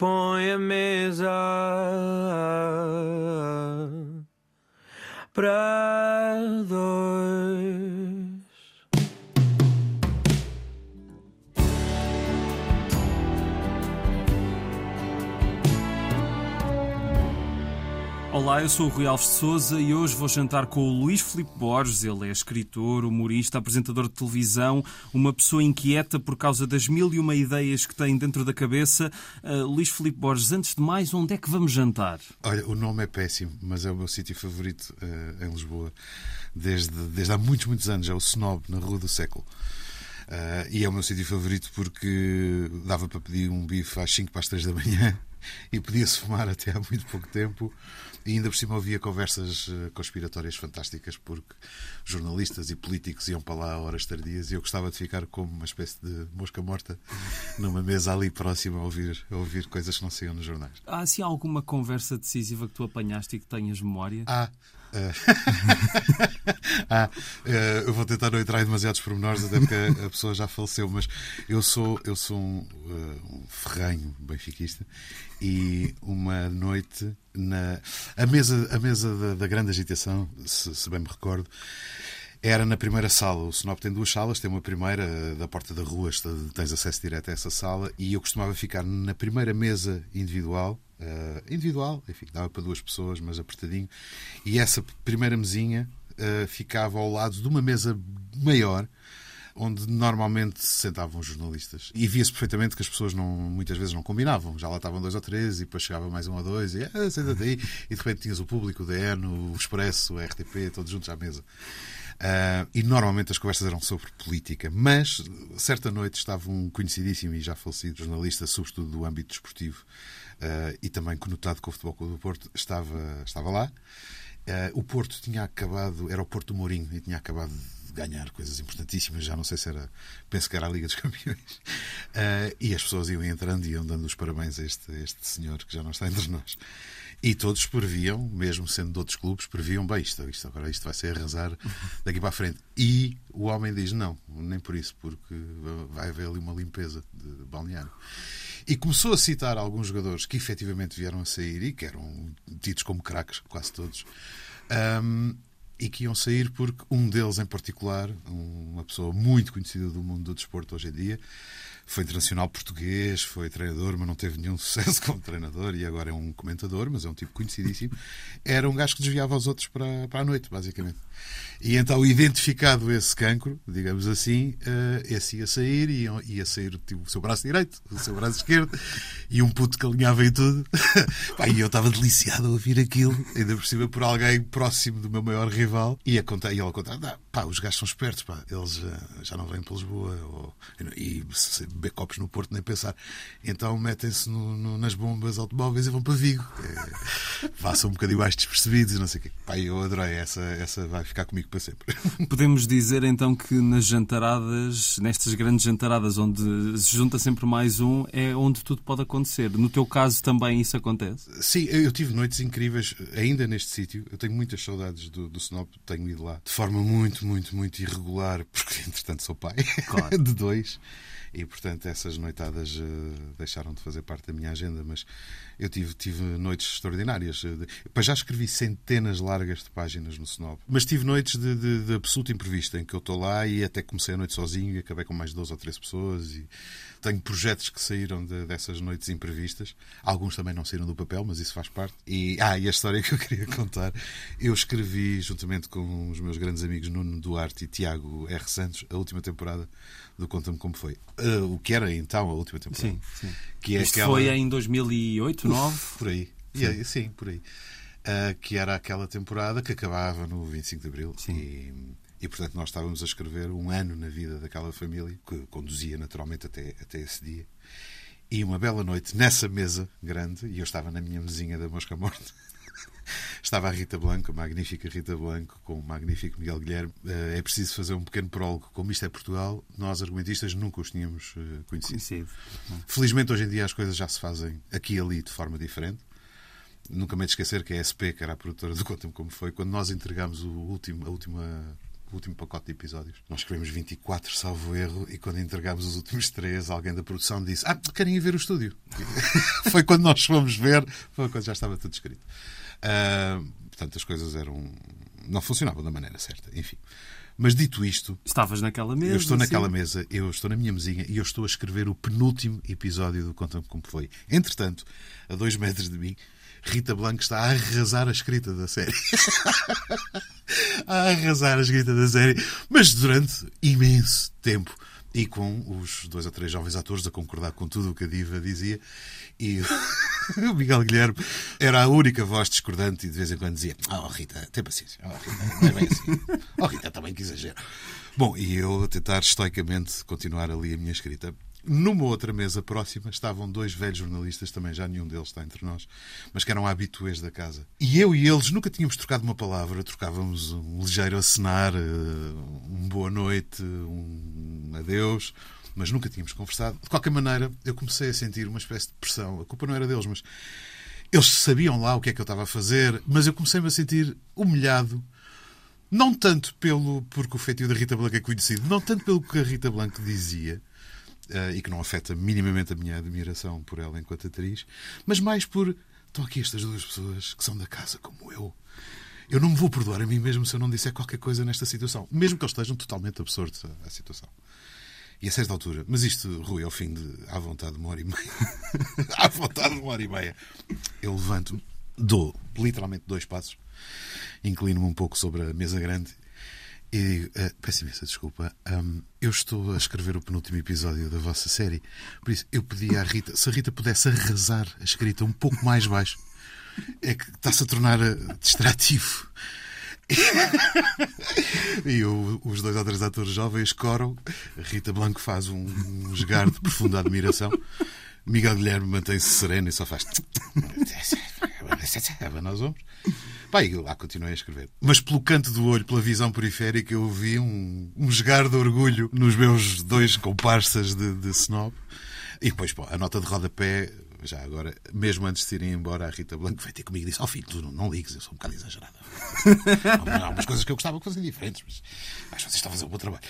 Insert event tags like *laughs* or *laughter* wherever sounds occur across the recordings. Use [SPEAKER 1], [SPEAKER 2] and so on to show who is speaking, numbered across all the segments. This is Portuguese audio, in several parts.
[SPEAKER 1] põe a mesa para
[SPEAKER 2] Eu sou o Rui Alves de Souza e hoje vou jantar com o Luís Filipe Borges. Ele é escritor, humorista, apresentador de televisão, uma pessoa inquieta por causa das mil e uma ideias que tem dentro da cabeça. Uh, Luís Filipe Borges, antes de mais, onde é que vamos jantar?
[SPEAKER 3] Olha, o nome é péssimo, mas é o meu sítio favorito uh, em Lisboa desde, desde há muitos, muitos anos. É o Snob, na Rua do Século. Uh, e é o meu sítio favorito porque dava para pedir um bife às 5 para as 3 da manhã *laughs* e podia-se fumar até há muito pouco tempo. E ainda por cima havia conversas eh, conspiratórias fantásticas, porque jornalistas e políticos iam para lá a horas tardias e eu gostava de ficar como uma espécie de mosca morta numa mesa ali próxima a ouvir, a ouvir coisas que não saíam nos jornais.
[SPEAKER 2] Há assim alguma conversa decisiva que tu apanhaste e que tenhas memória?
[SPEAKER 3] Ah, *laughs* ah, eh, eu vou tentar não entrar em demasiados pormenores, até porque a pessoa já faleceu, mas eu sou, eu sou um, uh, um ferranho benfiquista e uma noite na a mesa, a mesa da, da grande agitação, se, se, bem me recordo, era na primeira sala. O Snop tem duas salas, tem uma primeira da porta da rua, tens acesso direto a essa sala, e eu costumava ficar na primeira mesa individual Uh, individual, enfim, dava para duas pessoas, mas apertadinho. E essa primeira mesinha uh, ficava ao lado de uma mesa maior, onde normalmente se sentavam jornalistas. E via-se perfeitamente que as pessoas não, muitas vezes não combinavam. Já lá estavam dois ou três, e depois chegava mais um ou dois, e ah, senta-te aí. E de repente tinhas o público, o DN, o Expresso, o RTP, todos juntos à mesa. Uh, e normalmente as conversas eram sobre política, mas certa noite estava um conhecidíssimo e já falecido jornalista, sobretudo do âmbito desportivo, uh, e também conotado com o Futebol do Porto, estava, estava lá. Uh, o Porto tinha acabado, era o Porto do Mourinho, e tinha acabado de ganhar coisas importantíssimas, já não sei se era, penso que era a Liga dos *laughs* Campeões. E as pessoas iam entrando e iam dando os parabéns a este, a este senhor que já não está entre nós. E todos previam, mesmo sendo de outros clubes, previam, bem, isto, isto agora isto vai ser arrasar daqui para a frente. E o homem diz, não, nem por isso, porque vai haver ali uma limpeza de balneário. E começou a citar alguns jogadores que efetivamente vieram a sair e que eram tidos como craques, quase todos. Um, e que iam sair porque um deles em particular, uma pessoa muito conhecida do mundo do desporto hoje em dia, foi internacional português, foi treinador, mas não teve nenhum *laughs* sucesso como treinador e agora é um comentador, mas é um tipo conhecidíssimo. Era um gajo que desviava os outros para, para a noite, basicamente. E então, identificado esse cancro, digamos assim, uh, esse ia sair e ia, ia sair tipo, o seu braço direito, o seu braço esquerdo e um puto que alinhava em tudo. *laughs* Pá, e eu estava deliciado a ouvir aquilo, ainda por cima por alguém próximo do meu maior rival. E, a contar, e ele a contar: pá, os gajos são espertos, pá, eles uh, já não vêm para Lisboa ou, e beber copos no Porto, nem pensar. Então metem-se nas bombas automóveis e vão para Vigo. É, façam um bocadinho mais despercebidos e não sei o quê. Pá, eu adorei. Essa, essa vai ficar comigo para sempre.
[SPEAKER 2] Podemos dizer então que nas jantaradas, nestas grandes jantaradas onde se junta sempre mais um, é onde tudo pode acontecer. No teu caso também isso acontece?
[SPEAKER 3] Sim, eu tive noites incríveis ainda neste sítio. Eu tenho muitas saudades do, do Snop, tenho ido lá de forma muito, muito, muito irregular, porque *laughs* entretanto sou pai claro. *laughs* de dois e portanto essas noitadas uh, deixaram de fazer parte da minha agenda, mas eu tive, tive noites extraordinárias. Uh, já escrevi centenas largas de páginas no Snob, mas tive noites de, de, de absoluto imprevisto, em que eu estou lá e até comecei a noite sozinho e acabei com mais de 12 ou 13 pessoas e tenho projetos que saíram de, dessas noites imprevistas. Alguns também não saíram do papel, mas isso faz parte. E, ah, e a história *laughs* que eu queria contar, eu escrevi juntamente com os meus grandes amigos Nuno Duarte e Tiago R. Santos a última temporada do Conta-me Como Foi. Uh, o que era então a última temporada.
[SPEAKER 2] Sim, sim. Que é Isto aquela... foi em 2008, 2009?
[SPEAKER 3] Por aí. Sim, yeah, sim por aí. Uh, que era aquela temporada que acabava no 25 de Abril. Sim. E, e, portanto, nós estávamos a escrever um ano na vida daquela família, que conduzia naturalmente até, até esse dia. E uma bela noite, nessa mesa grande, e eu estava na minha mesinha da Mosca Morta, *laughs* Estava a Rita Blanco, a magnífica Rita Blanco, com o magnífico Miguel Guilherme. Eh, é preciso fazer um pequeno prólogo. Como isto é Portugal, nós, argumentistas, nunca os tínhamos eh, conhecido. conhecido. Felizmente, hoje em dia, as coisas já se fazem aqui e ali de forma diferente. Nunca me esquecer que a SP, que era a produtora do Conta-me Como Foi, quando nós entregámos o último, a última o último pacote de episódios. Nós escrevemos 24, salvo erro, e quando entregámos os últimos três, alguém da produção disse: Ah, querem ir ver o estúdio? *laughs* foi quando nós fomos ver, foi quando já estava tudo escrito. Uh, portanto, as coisas eram. não funcionavam da maneira certa. Enfim. Mas dito isto.
[SPEAKER 2] Estavas naquela mesa.
[SPEAKER 3] Eu estou naquela sim. mesa, eu estou na minha mesinha e eu estou a escrever o penúltimo episódio do Conta-me Como Foi. Entretanto, a dois metros de mim, Rita Blanco está a arrasar a escrita da série. *laughs* a arrasar a escrita da série. Mas durante imenso tempo. E com os dois ou três jovens atores a concordar com tudo o que a diva dizia. E *laughs* o Miguel Guilherme era a única voz discordante e de vez em quando dizia: Oh, Rita, tem paciência. Oh, Rita, não é bem assim. *laughs* Oh, Rita, também que exagero. Bom, e eu a tentar estoicamente continuar ali a minha escrita. Numa outra mesa próxima estavam dois velhos jornalistas, também já nenhum deles está entre nós, mas que eram habituês da casa. E eu e eles nunca tínhamos trocado uma palavra, trocávamos um ligeiro acenar, eh, um boa noite, um adeus, mas nunca tínhamos conversado. De qualquer maneira, eu comecei a sentir uma espécie de pressão. A culpa não era deles, mas eles sabiam lá o que é que eu estava a fazer, mas eu comecei-me a sentir humilhado. Não tanto pelo porque o feitio da Rita Blanco é conhecido, não tanto pelo que a Rita Blanco dizia, uh, e que não afeta minimamente a minha admiração por ela enquanto atriz, mas mais por estão aqui estas duas pessoas que são da casa como eu. Eu não me vou perdoar a mim mesmo se eu não disser qualquer coisa nesta situação, mesmo que eles estejam totalmente absortos à, à situação. E a certa altura, mas isto, Rui, ao fim de. à vontade de uma hora e meia. *laughs* à vontade de uma hora e meia. Eu levanto, dou literalmente dois passos, inclino-me um pouco sobre a mesa grande e uh, peço imensa desculpa. Um, eu estou a escrever o penúltimo episódio da vossa série. Por isso, eu pedi à Rita, se a Rita pudesse arrasar a escrita um pouco mais baixo, é que está-se a tornar uh, distrativo. e o, os dois ou três atores jovens coram. A Rita Blanco faz um, um esgar de profunda admiração. Miguel Guilherme mantém-se sereno e só faz. Nós vamos. Pá, e lá continuei a escrever. Mas pelo canto do olho, pela visão periférica, eu vi um, um esgar de orgulho nos meus dois comparsas de, de snob. E depois, pô, a nota de rodapé, já agora, mesmo antes de irem embora, a Rita Blanco veio ter comigo e disse: Ó oh, filho, tu não, não ligues, eu sou um bocado exagerada. *laughs* Há algumas coisas que eu gostava de fazer diferentes, mas acho que vocês estão a fazer um bom trabalho.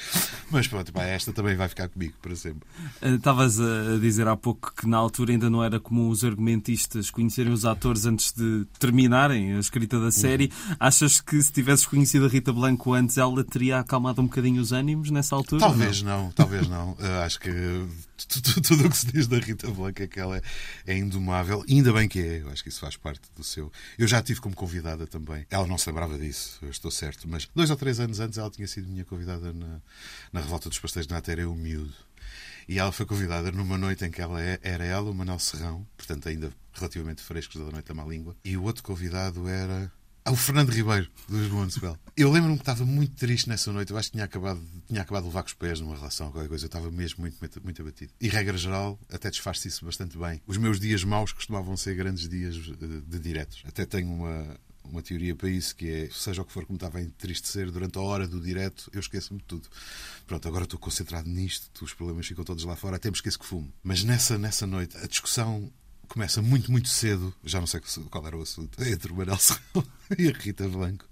[SPEAKER 3] Mas pronto, pá, esta também vai ficar comigo para sempre.
[SPEAKER 2] Eh, estavas a dizer há pouco que na altura ainda não era comum os argumentistas conhecerem os atores antes de terminarem a escrita da série. Uhum. Achas que se tivesses conhecido a Rita Blanco antes, ela teria acalmado um bocadinho os ânimos nessa altura?
[SPEAKER 3] Talvez não, não talvez não. Uh, acho que tudo o que se diz da Rita Blanca é que ela é, é indomável. Ainda bem que é, eu acho que isso faz parte do seu. Eu já tive como convidada também. Ela não se lembrava disso, eu estou certo, mas dois ou três anos antes ela tinha sido minha convidada na, na Revolta dos Pastéis de era eu miúdo. E ela foi convidada numa noite em que ela é, era ela, o Manuel Serrão, portanto ainda relativamente frescos da Noite da Má Língua, e o outro convidado era o Fernando Ribeiro, dos Municipal. Eu lembro-me que estava muito triste nessa noite. Eu acho que tinha acabado, tinha acabado de levar com os pés numa relação, qualquer coisa. Eu estava mesmo muito, muito, muito abatido. E, regra geral, até desfaz-se isso bastante bem. Os meus dias maus costumavam ser grandes dias de, de diretos. Até tenho uma, uma teoria para isso, que é, seja o que for que me estava a entristecer, durante a hora do direto, eu esqueço-me de tudo. Pronto, agora estou concentrado nisto, os problemas ficam todos lá fora, até me esqueço que fumo. Mas nessa, nessa noite, a discussão começa muito, muito cedo, já não sei qual era o assunto, entre o Manel Serrão *laughs* e a Rita Blanco.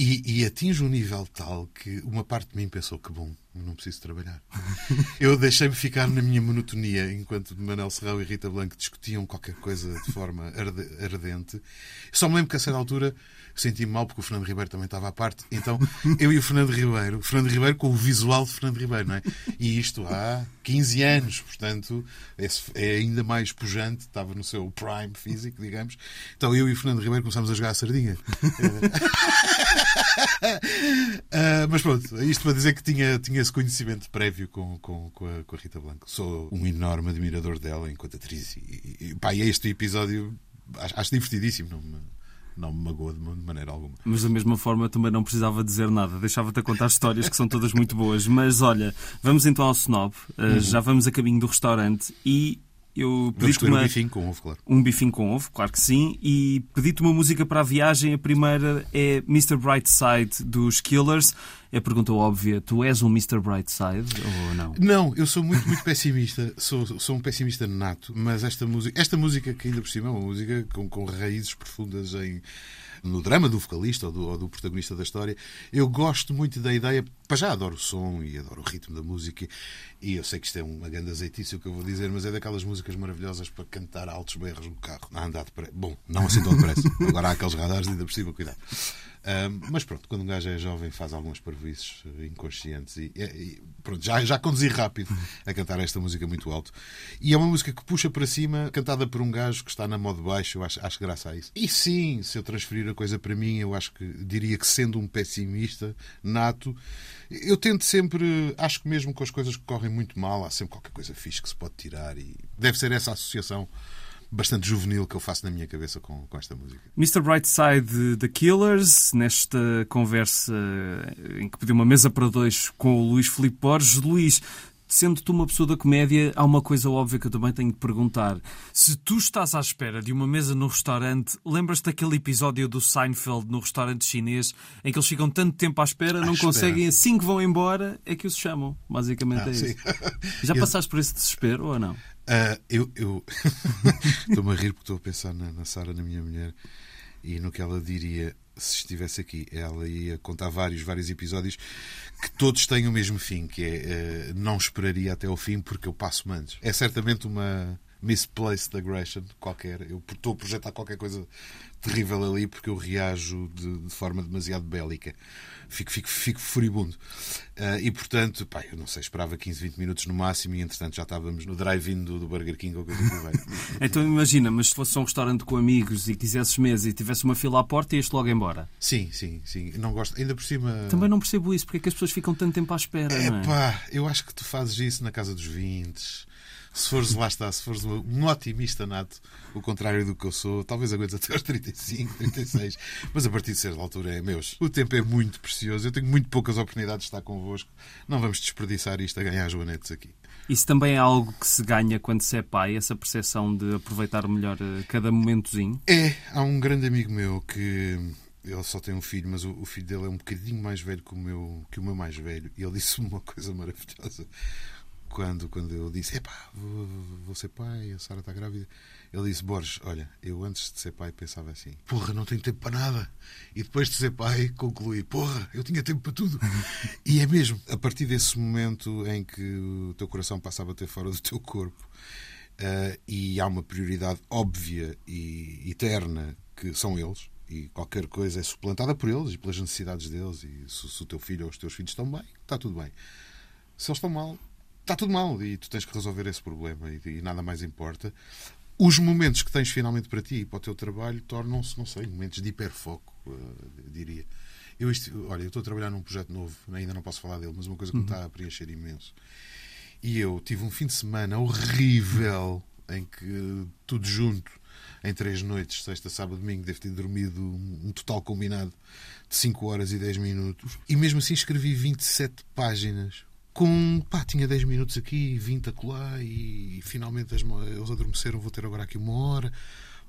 [SPEAKER 3] E, e, atinge um nível tal que uma parte de mim pensou que bom, não preciso trabalhar. *laughs* Eu deixei-me ficar na minha monotonia enquanto Manel Serrão e Rita Blanco discutiam qualquer coisa de forma ardente. Só me lembro que a certa altura senti-me mal porque o Fernando Ribeiro também estava à parte. Então eu e o Fernando Ribeiro, o Fernando Ribeiro com o visual de Fernando Ribeiro, não é? E isto há 15 anos, portanto é ainda mais pujante, estava no seu prime físico, digamos. Então eu e o Fernando Ribeiro começámos a jogar a sardinha. *laughs* uh, *laughs* mas pronto, isto para dizer que tinha, tinha esse conhecimento prévio com, com, com, a, com a Rita Blanco. Sou um enorme admirador dela enquanto atriz. E, e pá, este episódio acho, acho divertidíssimo. Não me, não me magoa de maneira alguma.
[SPEAKER 2] Mas da mesma forma também não precisava dizer nada, deixava-te a contar histórias que são todas muito boas. Mas olha, vamos então ao Snob, uh, uhum. já vamos a caminho do restaurante e eu
[SPEAKER 3] pedi-te uma... um bifinho com ovo, claro.
[SPEAKER 2] Um bifinho com ovo, claro que sim. E pedi-te uma música para a viagem. A primeira é Mr. Brightside dos Killers. É a pergunta óbvia: tu és um Mr. Brightside ou não?
[SPEAKER 3] Não, eu sou muito, muito pessimista. *laughs* sou, sou um pessimista nato. Mas esta música, esta música que ainda por cima é uma música com, com raízes profundas em no drama do vocalista ou do, ou do protagonista da história. Eu gosto muito da ideia, para já adoro o som e adoro o ritmo da música, e eu sei que isto é uma grande azeitice o que eu vou dizer, mas é daquelas músicas maravilhosas para cantar altos berros no carro, a andar depressa. Bom, não assim tão depressa. *laughs* Agora há aqueles radares ainda por cima, cuidado. Um, mas pronto, quando um gajo é jovem faz algumas parvoices eh, inconscientes e, e, pronto, já, já conduzi rápido a cantar esta música muito alto. E é uma música que puxa para cima, cantada por um gajo que está na modo baixo, eu acho, acho graça a isso. E sim, se eu transferir a coisa para mim, eu acho que diria que sendo um pessimista nato, eu tento sempre, acho que mesmo com as coisas que correm muito mal, há sempre qualquer coisa fixe que se pode tirar e deve ser essa associação bastante juvenil que eu faço na minha cabeça com, com esta música.
[SPEAKER 2] Mr. Brightside The Killers, nesta conversa em que pediu uma mesa para dois com o Luís Filipe Borges. Luís, sendo tu uma pessoa da comédia, há uma coisa óbvia que eu também tenho de perguntar. Se tu estás à espera de uma mesa no restaurante, lembras-te daquele episódio do Seinfeld no restaurante chinês em que eles ficam tanto tempo à espera, à não espera. conseguem, assim que vão embora, é que os chamam. Basicamente ah, é sim. isso. *laughs* Já passaste por esse desespero ou não?
[SPEAKER 3] Uh, eu eu *laughs* estou-me a rir porque estou a pensar na, na Sara, na minha mulher, e no que ela diria se estivesse aqui. Ela ia contar vários, vários episódios que todos têm o mesmo fim, que é uh, não esperaria até ao fim porque eu passo antes. É certamente uma misplaced aggression qualquer. Eu estou a projetar qualquer coisa terrível ali porque eu reajo de, de forma demasiado bélica. Fico, fico, fico furibundo. Uh, e portanto, pá, eu não sei, esperava 15, 20 minutos no máximo e entretanto já estávamos no drive-in do, do, Burger King ou coisa que *laughs*
[SPEAKER 2] então imagina, mas se fosse um restaurante com amigos e quisesses mesa e tivesse uma fila à porta, ias logo embora?
[SPEAKER 3] Sim, sim, sim. Não gosto, ainda por cima.
[SPEAKER 2] Também não percebo isso, porque é que as pessoas ficam tanto tempo à espera. É,
[SPEAKER 3] é? pá, eu acho que tu fazes isso na casa dos 20 se fores, lá está, se fores um otimista nato, o contrário do que eu sou, talvez aguentes até aos 35, 36, mas a partir de certa altura é meus. O tempo é muito precioso, eu tenho muito poucas oportunidades de estar convosco, não vamos desperdiçar isto a ganhar joanetes aqui.
[SPEAKER 2] Isso também é algo que se ganha quando se é pai, essa percepção de aproveitar melhor eh, cada momentozinho?
[SPEAKER 3] É, há um grande amigo meu que ele só tem um filho, mas o, o, filho dele é um bocadinho mais velho que o meu, que o meu mais velho. E ele disse-me uma coisa maravilhosa quando, quando eu disse, epá, vou, vou ser pai, a Sara está grávida, ele disse, Borges, olha, eu antes de ser pai pensava assim, porra, não tenho tempo para nada. E depois de ser pai, concluí, porra, eu tinha tempo para tudo. e é mesmo, a partir desse momento em que o teu coração passa a bater fora do teu corpo uh, e há uma prioridade óbvia e eterna que são eles, e qualquer coisa é suplantada por eles e pelas necessidades deles, e se, se o teu filho ou os teus filhos estão bem, está tudo bem. Se eles estão mal, está tudo mal e tu tens que resolver esse problema e, e, nada mais importa. Os momentos que tens finalmente para ti e para o teu trabalho tornam-se, não sei, momentos de hiperfoco, uh, diria. Eu, olha, eu estou a trabalhar num projeto novo, ainda não posso falar dele, mas uma coisa que uhum. me está a preencher imenso. E eu tive um fim de semana horrível em que tudo junto, em três noites, sexta, sábado, domingo, devo ter dormido um total combinado de 5 horas e 10 minutos. E mesmo assim escrevi 27 páginas com pá, tinha 10 minutos aqui, 20 acolá e, e finalmente eles adormeceram, vou ter agora aqui uma hora,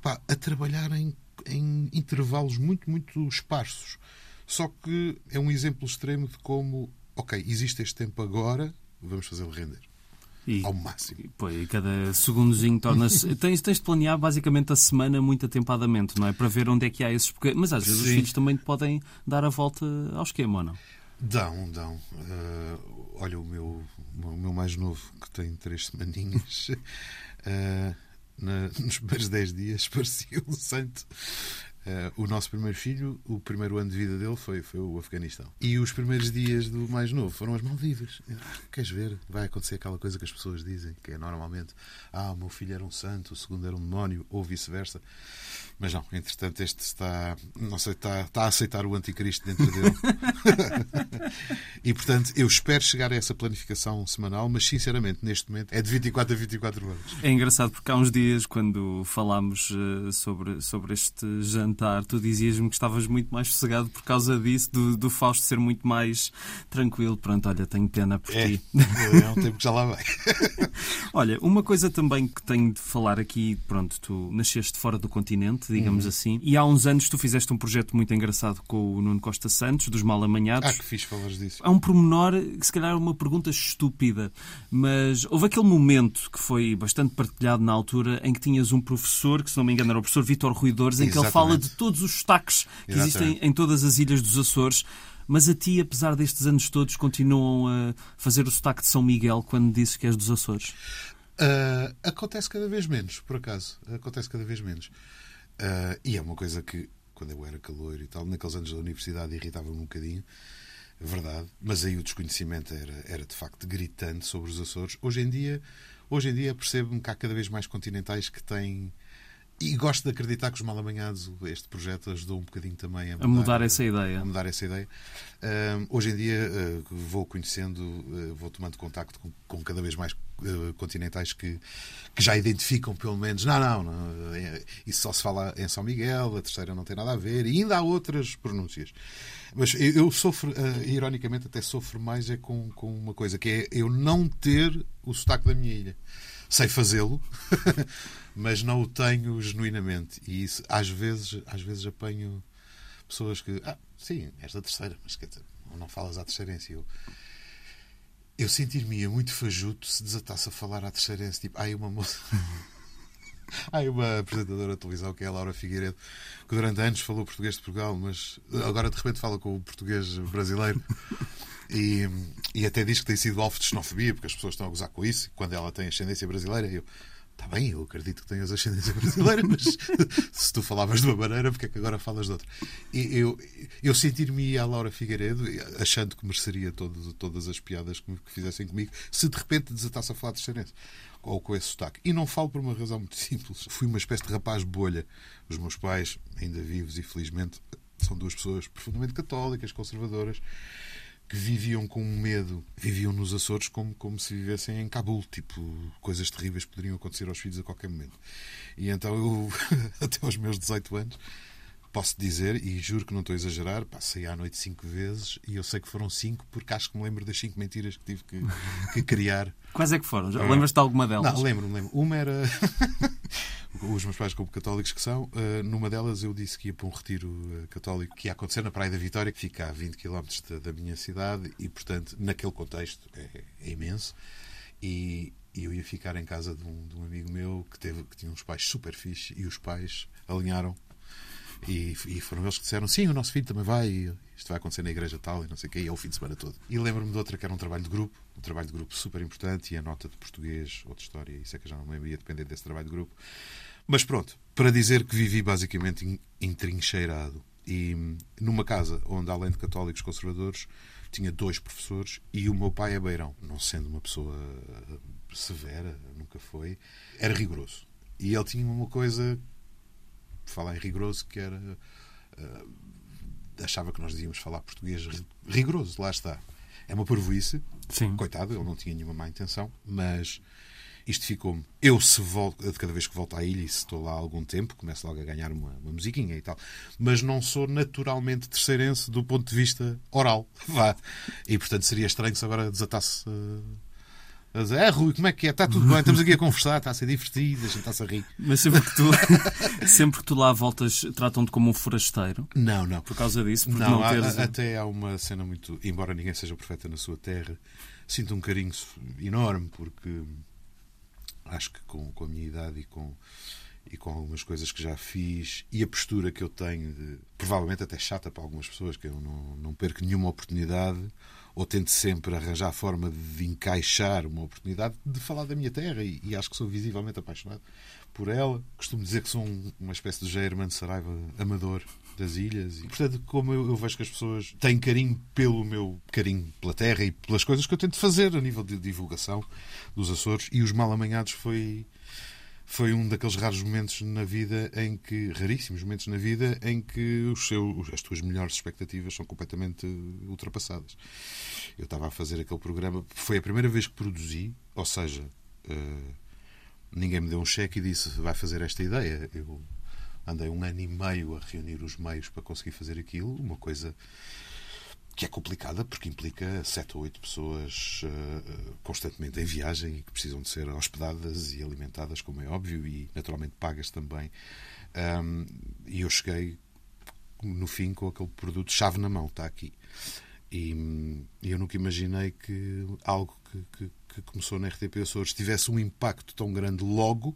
[SPEAKER 3] pá, a trabalhar em, em intervalos muito, muito esparsos. Só que é um exemplo extremo de como, ok, existe este tempo agora, vamos fazê-lo render. E, ao máximo.
[SPEAKER 2] Pois, e cada segundozinho torna-se. *laughs* tens, tens de planear basicamente a semana muito atempadamente, não é? Para ver onde é que há esses. Mas às vezes Sim. os filhos também podem dar a volta ao esquema, ou não?
[SPEAKER 3] Dão, dão. Uh, olha, o meu, o meu mais novo, que tem três semaninhas, uh, *laughs* na, nos primeiros dez dias *laughs* parecia um santo. Uh, o nosso primeiro filho, o primeiro ano de vida dele foi, foi o Afeganistão. E os primeiros dias do mais novo foram as Maldivas. Ah, queres ver? Vai acontecer aquela coisa que as pessoas dizem, que é normalmente: ah, o meu filho era um santo, o segundo era um demónio, ou vice-versa. Mas não, entretanto, este está, não sei, está, está a aceitar o anticristo dentro dele. *laughs* e portanto, eu espero chegar a essa planificação semanal, mas sinceramente, neste momento, é de 24 a 24 horas.
[SPEAKER 2] É engraçado porque há uns dias, quando falámos uh, sobre, sobre este jantar, tu dizias-me que estavas muito mais sossegado por causa disso, do, do Fausto ser muito mais tranquilo. Pronto, olha, tenho pena por
[SPEAKER 3] é,
[SPEAKER 2] ti.
[SPEAKER 3] É um tempo que já lá vai. *laughs*
[SPEAKER 2] olha, uma coisa também que tenho de falar aqui, pronto, tu nasceste fora do continente digamos uhum. assim. E há uns anos tu fizeste um projeto muito engraçado com o Nuno Costa Santos, dos Mal Amanhados.
[SPEAKER 3] Ah, que fiz falar disso.
[SPEAKER 2] Há um pormenor que se calhar é uma pergunta estúpida, mas houve aquele momento que foi bastante partilhado na altura em que tinhas um professor, que se não me engano era o professor Vitor Ruidores, em Exatamente. que ele fala de todos os sotaques que existem em todas as ilhas dos Açores. Mas a ti, apesar destes anos todos, continuam a fazer o sotaque de São Miguel quando dizes que és dos Açores?
[SPEAKER 3] Ah, acontece cada vez menos, por acaso. Acontece cada vez menos. Ah, e é uma coisa que, quando eu era calor e tal, naqueles anos da universidade irritava-me um bocadinho, verdade. Mas aí o desconhecimento era, era de facto gritante sobre os Açores. Hoje em dia, hoje em dia percebo-me que há cada vez mais continentais que têm. E gosto de acreditar que os Malamanhados, este projeto, ajudou um bocadinho também a mudar,
[SPEAKER 2] A mudar essa ideia.
[SPEAKER 3] a mudar essa ideia. Ahm, hoje em dia ah, vou conhecendo, ah, vou tomando contacto com, com cada vez mais ah, continentais que, que já identificam pelo menos, não, não, não, é- isso só se fala em São Miguel, a terceira não tem nada a ver, e ainda há outras pronúncias. Mas eu, eu sofro, ironicamente, até sofro mais é com, com uma coisa, que é eu não ter o sotaque da minha ilha. Sei fazê-lo, *laughs* mas não o tenho genuinamente. E isso, às vezes, às vezes apanho pessoas que. Ah, sim, és da terceira, mas quer dizer, não falas à terceirense. Eu, eu sentir-me muito fajuto se desatasse a falar à terceirense. Tipo, há aí uma moça. *laughs* Há uma apresentadora de televisão que é a Laura Figueiredo, que durante anos falou português de Portugal, mas agora de repente fala com o português brasileiro. *laughs* E, e até diz que tem sido alvo de xenofobia, porque as pessoas estão a gozar com isso, quando ela tem ascendência brasileira. Eu, está bem, eu acredito que tenhas ascendência brasileira, mas *laughs* se tu falavas de uma maneira, porque é que agora falas de outra? E eu, eu sentir-me a Laura Figueiredo, achando que mereceria todo, todas as piadas que, que fizessem comigo, se de repente desatasse a falar de ascendência. Ou com esse sotaque. E não falo por uma razão muito *laughs* simples. Fui uma espécie de rapaz bolha. Os meus pais, ainda vivos e felizmente, são duas pessoas profundamente católicas, conservadoras, que viviam com medo, viviam nos Açores como, como se vivessem em Cabul, tipo, coisas terríveis poderiam acontecer aos filhos a qualquer momento. E então eu, *laughs* até aos meus 18 anos, posso dizer, e juro que não estou a exagerar, passei à noite cinco vezes e eu sei que foram cinco porque acho que me lembro das cinco mentiras que tive que, *laughs* que criar.
[SPEAKER 2] Quais é que foram? Já Lembras-te de alguma delas?
[SPEAKER 3] Não, lembro-me, lembro. Uma era. *laughs* Os meus pais, como católicos que são, eh, numa delas eu disse que ia para um retiro eh, católico que ia acontecer na Praia da Vitória, que fica a 20 km da, da minha cidade, e portanto, naquele contexto, é, é imenso. E, e eu ia ficar em casa de um, de um amigo meu que, teve, que tinha uns pais super fixe, e os pais alinharam. E, e foram eles que disseram: sim, o nosso filho também vai, isto vai acontecer na igreja tal, e não sei o quê, e é o fim de semana todo. E lembro-me de outra que era um trabalho de grupo, um trabalho de grupo super importante, e a nota de português, outra história, isso é que eu já não me lembro, ia depender desse trabalho de grupo. Mas pronto, para dizer que vivi basicamente en- entrincheirado. E numa casa onde, além de católicos conservadores, tinha dois professores e o meu pai é beirão. Não sendo uma pessoa eh, severa, nunca foi, era rigoroso. E ele tinha uma coisa, falar em rigoroso, que era. eh, achava que nós devíamos falar português ri- rigoroso, lá está. É uma parvoíce,
[SPEAKER 2] Sim.
[SPEAKER 3] coitado, ele não tinha nenhuma má intenção, mas isto ficou-me. Eu, se volto, de cada vez que volto à ilha e se estou lá há algum tempo, começo logo a ganhar uma, uma musiquinha e tal. Mas não sou naturalmente terceirense do ponto de vista oral. *laughs* Vá. E portanto seria estranho se agora desatasse. eh, a dizer, é Rui, como é que é? Está tudo bem, estamos aqui a conversar, está a ser divertido, a gente está-se a rir.
[SPEAKER 2] Mas sempre que tu, *laughs* sempre que tu lá voltas, tratam-te como um forasteiro.
[SPEAKER 3] Não, não.
[SPEAKER 2] Por causa disso,
[SPEAKER 3] Não,
[SPEAKER 2] não,
[SPEAKER 3] há-
[SPEAKER 2] teres.
[SPEAKER 3] há- até há uma cena muito. Embora ninguém seja profeta na sua terra, sinto um carinho enorme porque acho que com, com a minha idade e com, e com algumas coisas que já fiz e a postura que eu tenho, de, provavelmente até chata para algumas pessoas, que eu não, não perco nenhuma oportunidade ou tento sempre arranjar a forma de encaixar uma oportunidade de falar da minha terra e, e acho que sou visivelmente apaixonado por ela. Costumo dizer que sou um- uma espécie de Jair Mano Saraiva amador das ilhas e, portanto, como eu, eu vejo que as pessoas têm carinho pelo meu carinho pela terra e pelas coisas que eu tento fazer a nível de divulgação dos Açores e os Mal Amanhados foi foi um daqueles raros momentos na vida em que, raríssimos momentos na vida, em que os seus, as tuas melhores expectativas são completamente ultrapassadas. Eu estava a fazer aquele programa, foi a primeira vez que produzi, ou seja, eh, ninguém me deu um cheque e disse vai fazer esta ideia. Eu andei um ano e meio a reunir os meios para conseguir fazer aquilo, uma coisa que é complicada porque implica sete ou oito pessoas eh, constantemente em viagem e que precisam de ser hospedadas e alimentadas, como é óbvio, e naturalmente pagas também. Ahm, e eu cheguei no fim com aquele produto chave na mão, está aqui. E, e eu nunca imaginei que algo que, que, que começou na RTP Açores tivesse um impacto tão grande logo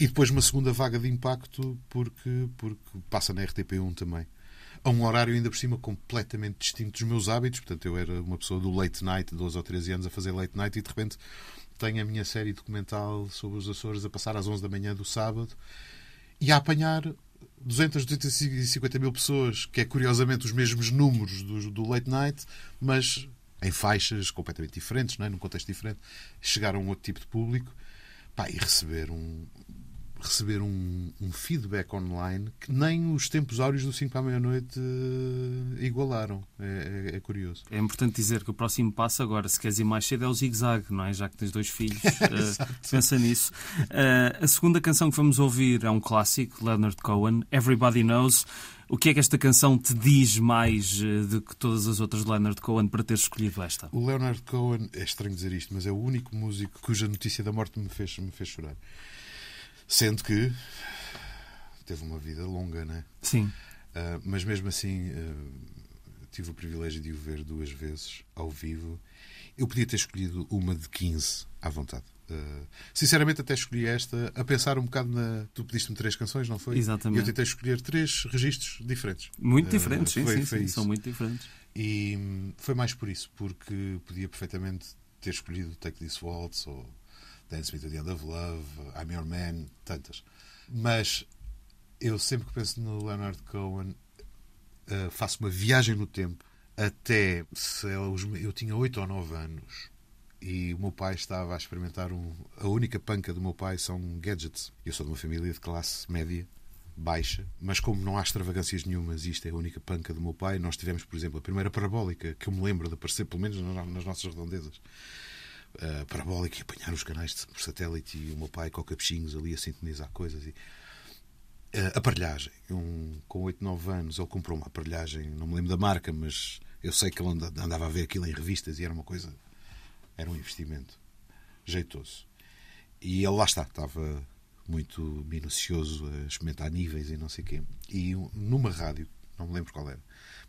[SPEAKER 3] e depois uma segunda vaga de impacto porque, porque passa na RTP1 também. A um horário ainda por cima completamente distinto dos meus hábitos. Portanto, eu era uma pessoa do late night, 12 ou 13 anos a fazer late night e de repente tenho a minha série documental sobre os Açores a passar às 11 da manhã do sábado e a apanhar 200, 250 mil pessoas, que é curiosamente os mesmos números do, do late night, mas em faixas completamente diferentes, não é? num contexto diferente, chegar a um outro tipo de público pá, e receber um, receber um, um, feedback online que nem os tempos áureos do 5 para a meia-noite uh, igualaram. É, é, é, curioso.
[SPEAKER 2] É importante dizer que o próximo passo agora, se queres ir mais cedo, é o zigue-zague, não é? Já que tens dois filhos, *laughs* uh, pensa nisso. Uh, a segunda canção que vamos ouvir é um clássico, Leonard Cohen, Everybody Knows. O que é que esta canção te diz mais do que todas as outras de Leonard Cohen para ter escolhido esta?
[SPEAKER 3] O Leonard Cohen, é estranho dizer isto, mas é o único músico cuja notícia da morte me fez, me fez chorar. Sendo que teve uma vida longa, né?
[SPEAKER 2] Sim.
[SPEAKER 3] Uh, mas mesmo assim uh, tive o privilégio de o ver duas vezes ao vivo. Eu podia ter escolhido uma de 15 à vontade. Uh, sinceramente, até escolhi esta a pensar um bocado na. Tu pediste-me três canções, não foi?
[SPEAKER 2] Exatamente.
[SPEAKER 3] E eu tentei escolher três registros diferentes.
[SPEAKER 2] Muito diferentes, sim, foi, sim, foi sim são muito diferentes.
[SPEAKER 3] E foi mais por isso, porque podia perfeitamente ter escolhido Take This Waltz ou Dance Me to the End of Love, I'm Your Man, tantas. Mas eu sempre que penso no Leonard Cohen uh, faço uma viagem no tempo até se eu tinha 8 ou 9 anos e o meu pai estava a experimentar um, a única panca do meu pai são gadgets. Eu sou de uma família de classe média baixa, mas como não há extravagâncias nenhumas, isto é a única panca do meu pai, nós tivemos, por exemplo, a primeira parabólica que eu me lembro de aparecer, pelo menos nas nossas redondezas uh, parabólica e apanhar os canais por satélite e o meu pai com capuchinhos ali a sintonizar coisas. E, uh, aparelhagem. Um, com 8, 9 anos ele comprou uma aparelhagem, não me lembro da marca, mas eu sei que ele andava a ver aquilo em revistas e era uma coisa. Era um investimento jeitoso. E ele lá está, estava muito minucioso a experimentar níveis e não sei o quê. E numa rádio, não me lembro qual era,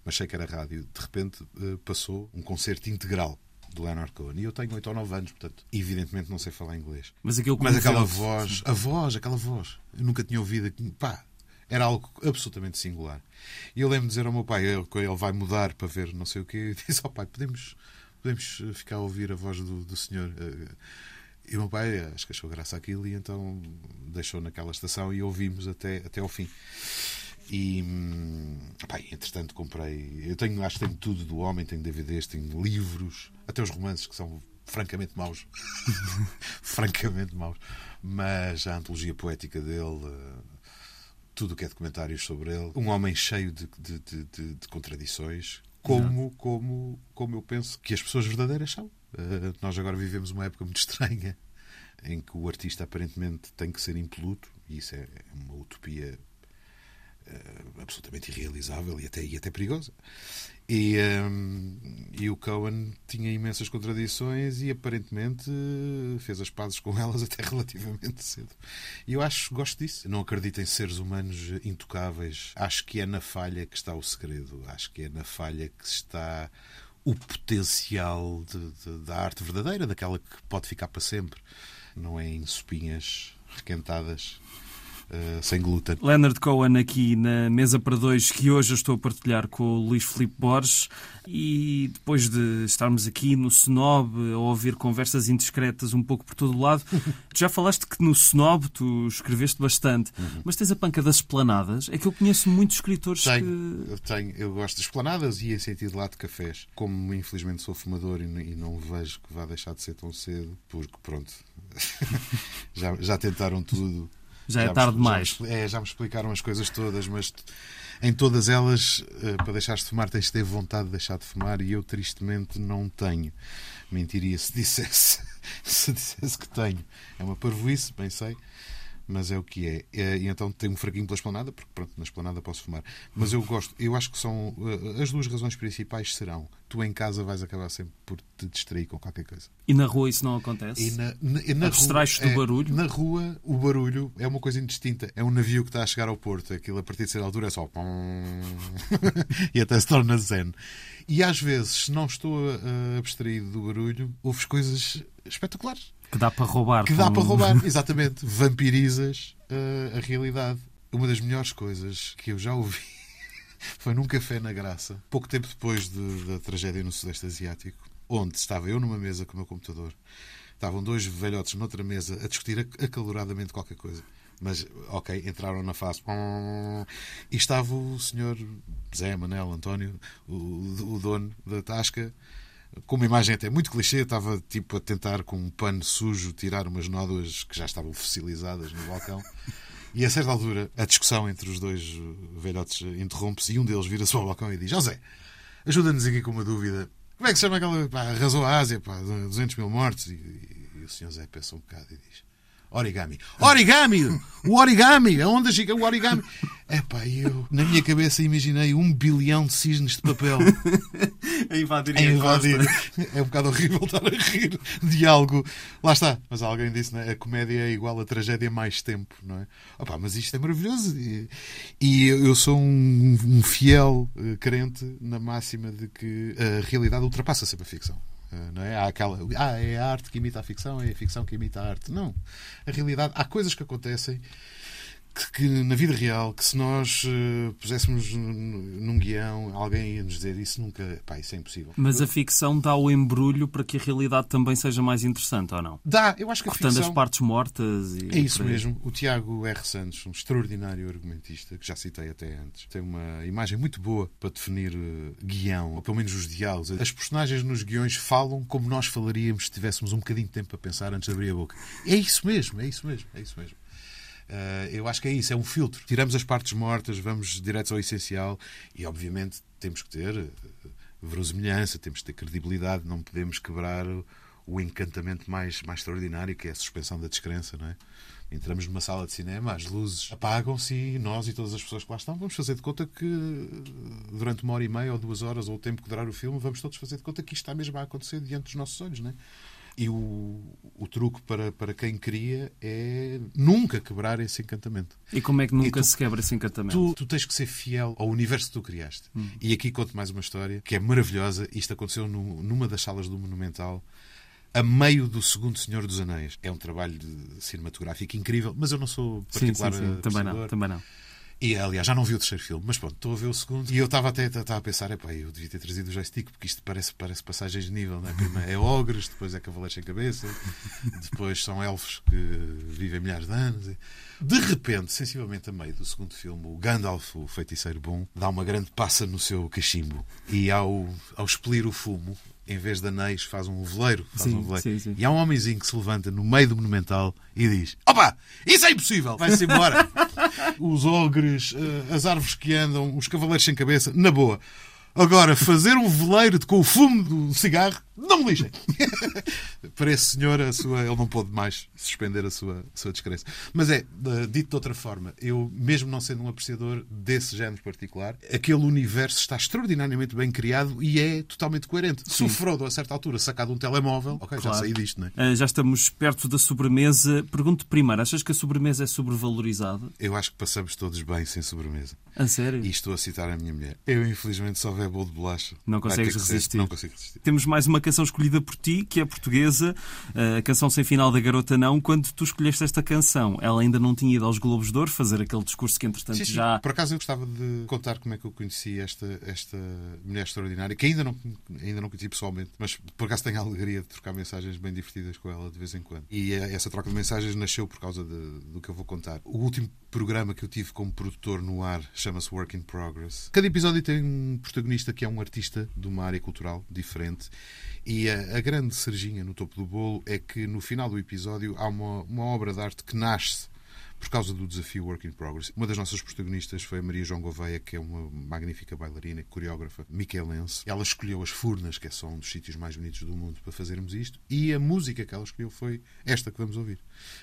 [SPEAKER 3] mas sei que era rádio, de repente eh, passou um concerto integral do Leonard Cohen. E eu tenho 8 ou 9 anos, portanto, evidentemente não sei falar inglês.
[SPEAKER 2] Mas,
[SPEAKER 3] Mas aquela voz, a voz, aquela voz, eu nunca tinha ouvido. Pá, era algo absolutamente singular. E eu lembro de dizer ao meu pai, ele, ele vai mudar para ver não sei o quê, *laughs* e disse ao pai, podemos, podemos ficar a ouvir a voz do, do senhor. Eh, e o meu pai acho que achou graça aquilo e então deixou naquela estação e ouvimos até, até ao fim. E, hum, pá, entretanto, comprei. Eu tenho, acho que tenho tudo do homem: tenho DVDs, tenho livros, até os romances que são francamente maus. *laughs* francamente maus. Mas a antologia poética dele, eh, tudo o que é documentários sobre ele. Um homem cheio de, de, de, de contradições, como, como, como eu penso que as pessoas verdadeiras são. Uh, nós agora vivemos uma época muito estranha em que o artista aparentemente tem que ser impoluto, e isso é uma utopia uh, absolutamente irrealizável e até, e até perigosa. E, um, e o Cohen tinha imensas contradições e aparentemente fez as pazes com elas até *laughs* relativamente cedo. E eu acho, gosto disso. não acredito em seres humanos intocáveis. Acho que é na falha que está o segredo. Acho que é na falha que está o potencial de, de, da arte verdadeira, daquela que pode ficar para sempre. Não é em sopinhas requentadas sem glúten.
[SPEAKER 2] Leonard Cohen aqui na mesa para dois, que hoje eu estou a partilhar com o Luís Filipe Borges. E depois de estarmos aqui no Snob a ouvir conversas indiscretas um pouco por todo o lado, *laughs* já falaste que no Snob tu escreveste bastante, uhum. mas tens a panca das esplanadas. É que eu conheço muitos escritores
[SPEAKER 3] tenho,
[SPEAKER 2] que.
[SPEAKER 3] Eu tenho, eu gosto de esplanadas e em sentido lá de cafés. Como infelizmente sou fumador e não vejo que vá deixar de ser tão cedo, porque pronto, *laughs* já, já tentaram tudo.
[SPEAKER 2] Já, é tarde demais.
[SPEAKER 3] Já, é, já me explicaram as coisas todas, mas em todas elas, uh, para deixar de fumar, tens de ter vontade de deixar de fumar e eu tristemente não tenho. Mentiria se dissesse, *laughs* se dissesse que tenho. É uma parvoíce, bem sei, mas é o que é. É, E então tenho um fraquinho pela esplanada, porque pronto, na esplanada posso fumar. Mas eu gosto, eu acho que são. eh, As duas razões principais serão: tu em casa vais acabar sempre por te distrair com qualquer coisa.
[SPEAKER 2] E na rua isso não acontece?
[SPEAKER 3] E na, na, e na
[SPEAKER 2] Abstrais-te do
[SPEAKER 3] é,
[SPEAKER 2] barulho?
[SPEAKER 3] Na rua, o barulho é uma coisa indistinta. É um navio que está a chegar ao porto. Aquilo, a partir de certa altura, é só. *laughs* e até se torna zen. E às vezes, se não estou uh, abstraído do barulho, ouves coisas espetaculares.
[SPEAKER 2] Que dá para roubar.
[SPEAKER 3] Que dá para *laughs* roubar, exatamente. Vampirizas uh, a realidade. Uma das melhores coisas que eu já ouvi *laughs* foi num café na Graça, pouco tempo depois de- da tragédia no Sudeste Asiático, onde estava eu numa mesa com o meu computador. Estavam dois velhotes noutra mesa a discutir ac- acaloradamente qualquer coisa. Mas, ok, entraram na fase. E estava o senhor Zé Manel António, o, o dono da Tasca, com uma imagem até muito clichê, estava tipo a tentar com um pano sujo tirar umas nódoas que já estavam fossilizadas no balcão. E a certa altura, a discussão entre os dois eh, velhotes interrompe-se e um deles vira-se para o balcão e diz: José, ajuda-nos aqui com uma dúvida. Como é que se chama aquela. Pá, arrasou a Ásia, pá, 200 mil mortos. E, e- e o senhor Zé pensa um bocado e diz: Origami. Origami! O origami! A onda giga, o origami! É pá, eu na minha cabeça imaginei um bilhão de cisnes de papel *laughs*
[SPEAKER 2] A invadir
[SPEAKER 3] a invadir. É um bocado horrível estar a rir de algo. Lá está. Mas alguém disse, né? A comédia é igual a tragédia mais tempo, não é? Opa, mas isto é maravilhoso. E, e eu sou um, um fiel eh, crente na máxima de que a realidade ultrapassa sempre a ficção. Eh, Não é? Há aquela. Ah, é a arte que imita a ficção, é a ficção que imita a arte. Não. A realidade. Há coisas que acontecem que, que na vida real, que se nós eh, puséssemos num guião, alguém ia nos dizer isso nunca. Pá, isso é impossível.
[SPEAKER 2] Mas a ficção dá o embrulho para que a realidade também seja mais interessante, ou não?
[SPEAKER 3] Dá, eu acho que a
[SPEAKER 2] Cortando
[SPEAKER 3] ficção...
[SPEAKER 2] as partes mortas e.
[SPEAKER 3] É isso mesmo. O Tiago R. Santos, um extraordinário argumentista, que já citei até antes, tem uma imagem muito boa para definir eh, guião, ou pelo menos os diálogos. As personagens nos guiões falam como nós falaríamos se tivéssemos um bocadinho de tempo para pensar antes de abrir a boca. É isso mesmo, é isso mesmo, é isso mesmo. Eh, eu acho que é isso, é um filtro. Tiramos as partes mortas, vamos diretos ao essencial e, obviamente, temos que ter eh, verosimilhança, temos que ter credibilidade, não podemos quebrar o, o encantamento mais, mais extraordinário que é a suspensão da descrença, não é? Entramos numa sala de cinema, as luzes apagam-se e nós e todas as pessoas que lá estão vamos fazer de conta que eh, durante uma hora e meia ou duas horas ou o tempo que durar o filme vamos todos fazer de conta que isto está mesmo a acontecer diante dos nossos olhos, não é? E o, o truque para, para quem cria é nunca quebrar esse encantamento.
[SPEAKER 2] E como é que nunca
[SPEAKER 3] tu-
[SPEAKER 2] se quebra esse encantamento?
[SPEAKER 3] Tu, tu tens que ser fiel ao universo que tu criaste. E aqui conto mais uma história que é maravilhosa. Isto aconteceu no- numa das salas do Monumental, a meio do segundo Senhor dos Anéis. É um trabalho cinematográfico incrível, mas eu não sou
[SPEAKER 2] Sim, sim,
[SPEAKER 3] particular
[SPEAKER 2] sim. Também não, também não.
[SPEAKER 3] E, aliás, já não vi o terceiro filme, mas pronto, estou a ver o segundo. E eu estava até estava a pensar, epá, eu devia ter trazido o joystick, porque isto parece, parece passagens de nível, não é? Primeiro é ogres, depois é cavaleiros sem cabeça, *laughs* depois são elfos que vivem milhares de anos. De repente, sensivelmente a meio do segundo filme, o Gandalf, o feiticeiro bom, dá uma grande passa no seu cachimbo. E ao, ao expelir o fumo, em vez de anéis, faz um veleiro. Faz
[SPEAKER 2] Sim,
[SPEAKER 3] um veleiro.
[SPEAKER 2] sim, sim.
[SPEAKER 3] E há um homenzinho que se levanta no meio do Monumental e diz: Opa, isso é impossível! Vai-se embora. *laughs* os ogres, eh, as árvores que andam, os cavaleiros sem cabeça, na boa. Agora, fazer um veleiro de- com o fumo do cigarro, não me lixem. *laughs* Para esse senhor, a sua, ele não pôde mais suspender a sua, a sua descrença. Mas é, eh, dito de outra forma, eu, mesmo não sendo um apreciador desse género particular, aquele universo está extraordinariamente bem criado e é totalmente coerente. Se o Frodo, a certa altura, sacar de um telemóvel, ok, já
[SPEAKER 2] Claro.
[SPEAKER 3] saí disto, não é?
[SPEAKER 2] Ah, já estamos perto da sobremesa. Pergunto primeiro, achas que a sobremesa é sobrevalorizada?
[SPEAKER 3] Eu acho que passamos todos bem sem sobremesa.
[SPEAKER 2] A sério?
[SPEAKER 3] E estou a citar a minha mulher. Eu, infelizmente, só houver bolo de bolacha.
[SPEAKER 2] Não consegues
[SPEAKER 3] ser.
[SPEAKER 2] resistir.
[SPEAKER 3] Não consigo resistir.
[SPEAKER 2] Temos mais uma canção escolhida por ti, que é portuguesa, a canção sem final da Garota Não. Quando tu escolheste esta canção, ela ainda não tinha ido aos Globos de Ouro fazer aquele discurso que, entretanto,
[SPEAKER 3] Sim, sim.
[SPEAKER 2] já.
[SPEAKER 3] Por acaso eu gostava de contar como é que eu conheci esta, esta mulher extraordinária, que ainda não, ainda não conheci pessoalmente, mas por acaso tenho a alegria de trocar mensagens bem divertidas com ela de vez em quando. E eh, essa troca de mensagens nasceu por causa de- do que eu vou contar. O último programa que eu tive como produtor no ar chama-se Work in Progress. Cada episódio tem um protagonista que é um artista de uma área cultural diferente. E a, a grande cerejinha no topo do bolo é que no final do episódio há uma, uma obra de arte que nasce por causa do desafio Work in Progress. Uma das nossas protagonistas foi a Maria João Gouveia, que é uma magnífica bailarina, coreógrafa miquelense. Ela escolheu as Furnas, que é só um dos sítios mais bonitos do mundo, para fazermos isto. E a música que ela escolheu foi esta que vamos ouvir.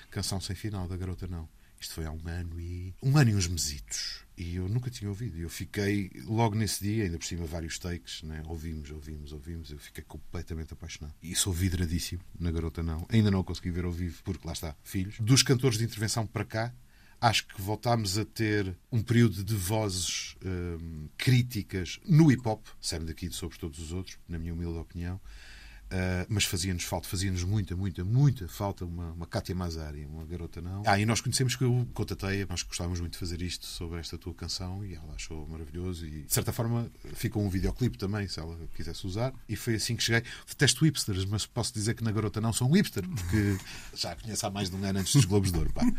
[SPEAKER 3] Canção Sem Final, da Garota Não. Isto foi há um ano e. um ano e uns mesitos. E eu nunca tinha ouvido. Eu fiquei, logo nesse dia, ainda por cima, vários takes, né? ouvimos, ouvimos, ouvimos. Eu fiquei completamente apaixonado. E sou vidradíssimo na Garota Não. Ainda não consegui ver ao vivo, porque lá está, filhos. Dos cantores de intervenção para cá, acho que voltámos a ter um período de vozes hum, críticas no hip hop, saindo daqui sobre todos os outros, na minha humilde opinião. Uh, mas fazia-nos falta, fazia-nos muita, muita, muita falta uma, uma Kátia Mazari, uma garota não. Ah, e nós conhecemos que eu contatei, nós gostávamos muito de fazer isto sobre esta tua canção e ela achou maravilhoso e de certa forma ficou um videoclipe também, se ela quisesse usar. E foi assim que cheguei. Detesto hipsters, mas posso dizer que na garota não sou um hipster, porque *laughs* já a conheço há mais de um ano antes dos Globos de Ouro. Pá. *laughs*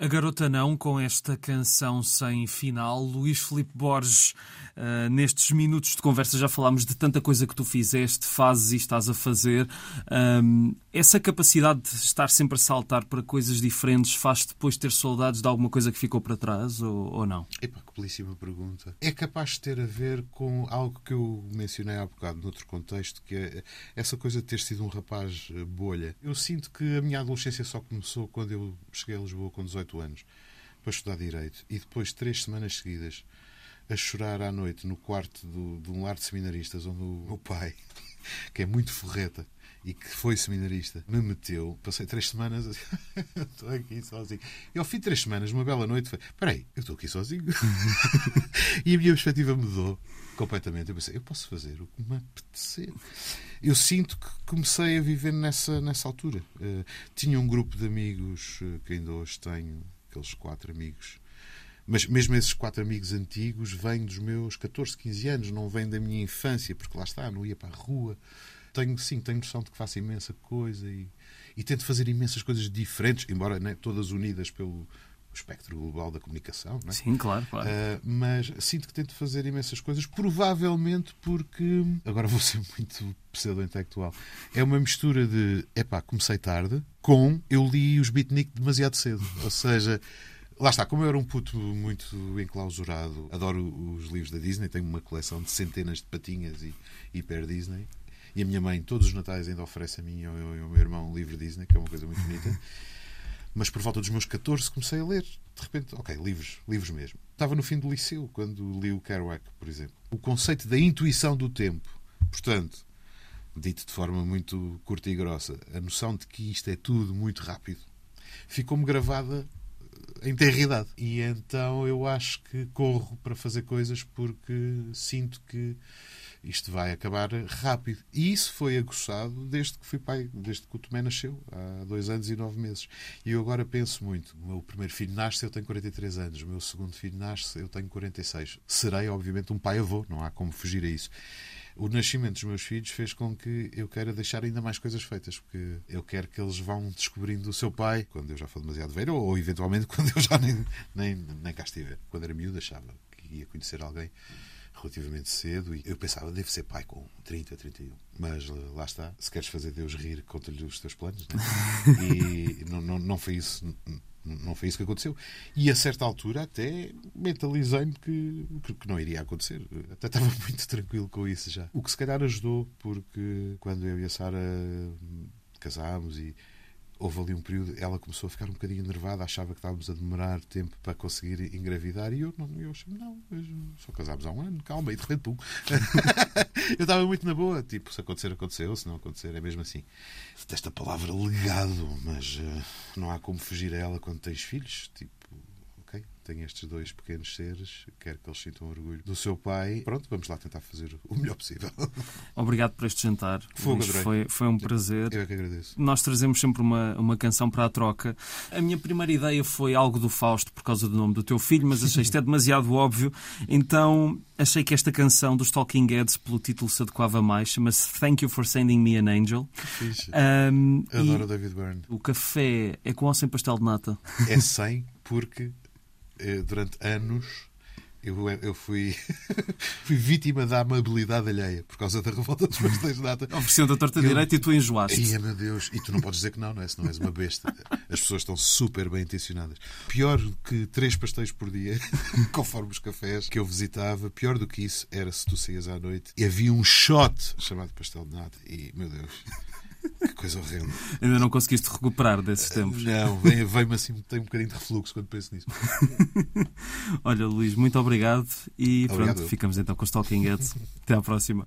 [SPEAKER 2] A garota não, com esta canção sem final, Luís Filipe Borges, uh, nestes minutos de conversa já falámos de tanta coisa que tu fizeste, fazes e estás a fazer. Um, essa capacidade de estar sempre a saltar para coisas diferentes faz depois ter saudades de alguma coisa que ficou para trás ou, ou não?
[SPEAKER 3] Epá, que belíssima pergunta. É capaz de ter a ver com algo que eu mencionei há bocado, noutro contexto, que é essa coisa de ter sido um rapaz eh, bolha. Eu sinto que a minha adolescência só começou quando eu cheguei a Lisboa com 18 anos para estudar Direito e depois, três semanas seguidas, a chorar à noite no quarto do, de um lar de seminaristas onde o meu pai que é muito forreta e que foi seminarista, me meteu. Passei três semanas *laughs* estou aqui sozinho. E ao fim de três semanas, uma bela noite, foi: peraí, eu estou aqui sozinho. *laughs* e a minha perspectiva mudou completamente. Eu pensei: eu posso fazer o que me apetecer. Eu sinto que comecei a viver nessa, nessa altura. Uh, tinha um grupo de amigos uh, que ainda hoje tenho, aqueles quatro amigos mas mesmo esses quatro amigos antigos vêm dos meus 14, 15 anos, não vêm da minha infância, porque lá está, não ia para a rua. Tenho, sim, tenho noção de que faço imensa coisa e, e tento fazer imensas coisas diferentes, embora né, todas unidas pelo espectro global da comunicação. Né?
[SPEAKER 2] Sim, claro, claro.
[SPEAKER 3] Uh, mas sinto que tento fazer imensas coisas, provavelmente porque, agora vou ser muito pseudo-intelectual, é uma mistura de, epá, comecei tarde, com eu li os beatnik demasiado cedo. Ou seja, Lá está, como eu era um puto muito enclausurado, adoro os livros da Disney, tenho uma coleção de centenas de patinhas e hiper Disney. E a minha mãe, todos os Natais, ainda oferece a mim e ao, ao meu irmão um livro Disney, que é uma coisa muito bonita. *laughs* Mas por volta dos meus 14 comecei a ler. De repente, ok, livros, livros mesmo. Estava no fim do liceu, quando li o Kerouac, por exemplo. O conceito da intuição do tempo. Portanto, dito de forma muito curta e grossa, a noção de que isto é tudo muito rápido ficou-me gravada em idade. E então eu acho que corro para fazer coisas porque sinto que isto vai acabar rápido. E isso foi aguçado desde que fui pai, desde que o Tomé nasceu, há dois anos e nove meses. E eu agora penso muito. O meu primeiro filho nasce, eu tenho 43 anos. O meu segundo filho nasce, eu tenho 46. Serei, obviamente, um pai-avô, não há como fugir a isso o nascimento dos meus filhos fez com que eu queira deixar ainda mais coisas feitas, porque eu quero que eles vão descobrindo o seu pai quando eu já for demasiado velho, ou, ou eventualmente *laughs* quando eu já nem, nem, nem cá estiver. Quando era miúdo, achava que ia conhecer alguém relativamente cedo e eu pensava, devo ser pai com 30, 31. Mas lá está, se queres fazer Deus rir, conta-lhe os teus planos. Né? *laughs* E não, não, não foi isso não foi isso que aconteceu. E a certa altura até mentalizei-me que, que, não iria acontecer. Até estava *laughs* muito tranquilo com isso já. O que se calhar ajudou, porque quando eu e a Sara casámos e houve ali um período, ela começou a ficar um bocadinho nervada, achava que estávamos a demorar tempo para conseguir engravidar e eu não, eu achei, não, só casámos há um ano, calma, e de repente, pum. *laughs* eu estava muito na boa, tipo, se acontecer, aconteceu, se não acontecer, é mesmo assim. Desta palavra legado, mas uh, não há como fugir a ela quando tens filhos, tipo, tem estes dois pequenos seres, quero que eles sintam orgulho do seu pai. Pronto, vamos lá tentar fazer o melhor possível.
[SPEAKER 2] Obrigado por este jantar.
[SPEAKER 3] Fogo,
[SPEAKER 2] foi, foi um prazer.
[SPEAKER 3] Eu é que agradeço.
[SPEAKER 2] Nós trazemos sempre uma, uma canção para a troca. A minha primeira ideia foi algo do Fausto por causa do nome do teu filho, mas achei isto é demasiado óbvio. Então achei que esta canção dos Talking Heads, pelo título, se adequava mais. Chama-se Thank You for Sending Me an Angel.
[SPEAKER 3] Um, Adoro David Byrne.
[SPEAKER 2] O café é com ou sem pastel de nata?
[SPEAKER 3] É sem, porque durante anos eu, eu fui, *laughs* fui vítima da amabilidade alheia por causa da revolta dos pastéis de nata.
[SPEAKER 2] Ofereciam da torta eu... direita e tu enjoaste.
[SPEAKER 3] Ia, meu Deus. E tu não podes dizer que não, não é? Se não és uma besta. As pessoas estão super bem intencionadas. Pior que três pastéis por dia, *laughs* conforme os cafés que eu visitava, pior do que isso era se tu saías à noite e havia um shot chamado pastel de nata. E, meu Deus. Que coisa horrenda.
[SPEAKER 2] Ainda não conseguiste recuperar desses tempos.
[SPEAKER 3] Não, vem- vem-me assim, tem um bocadinho de refluxo quando penso nisso. *laughs*
[SPEAKER 2] Olha, Luís, muito obrigado e
[SPEAKER 3] Obrigado
[SPEAKER 2] pronto, ficamos então com os Talking Heads. Até à próxima.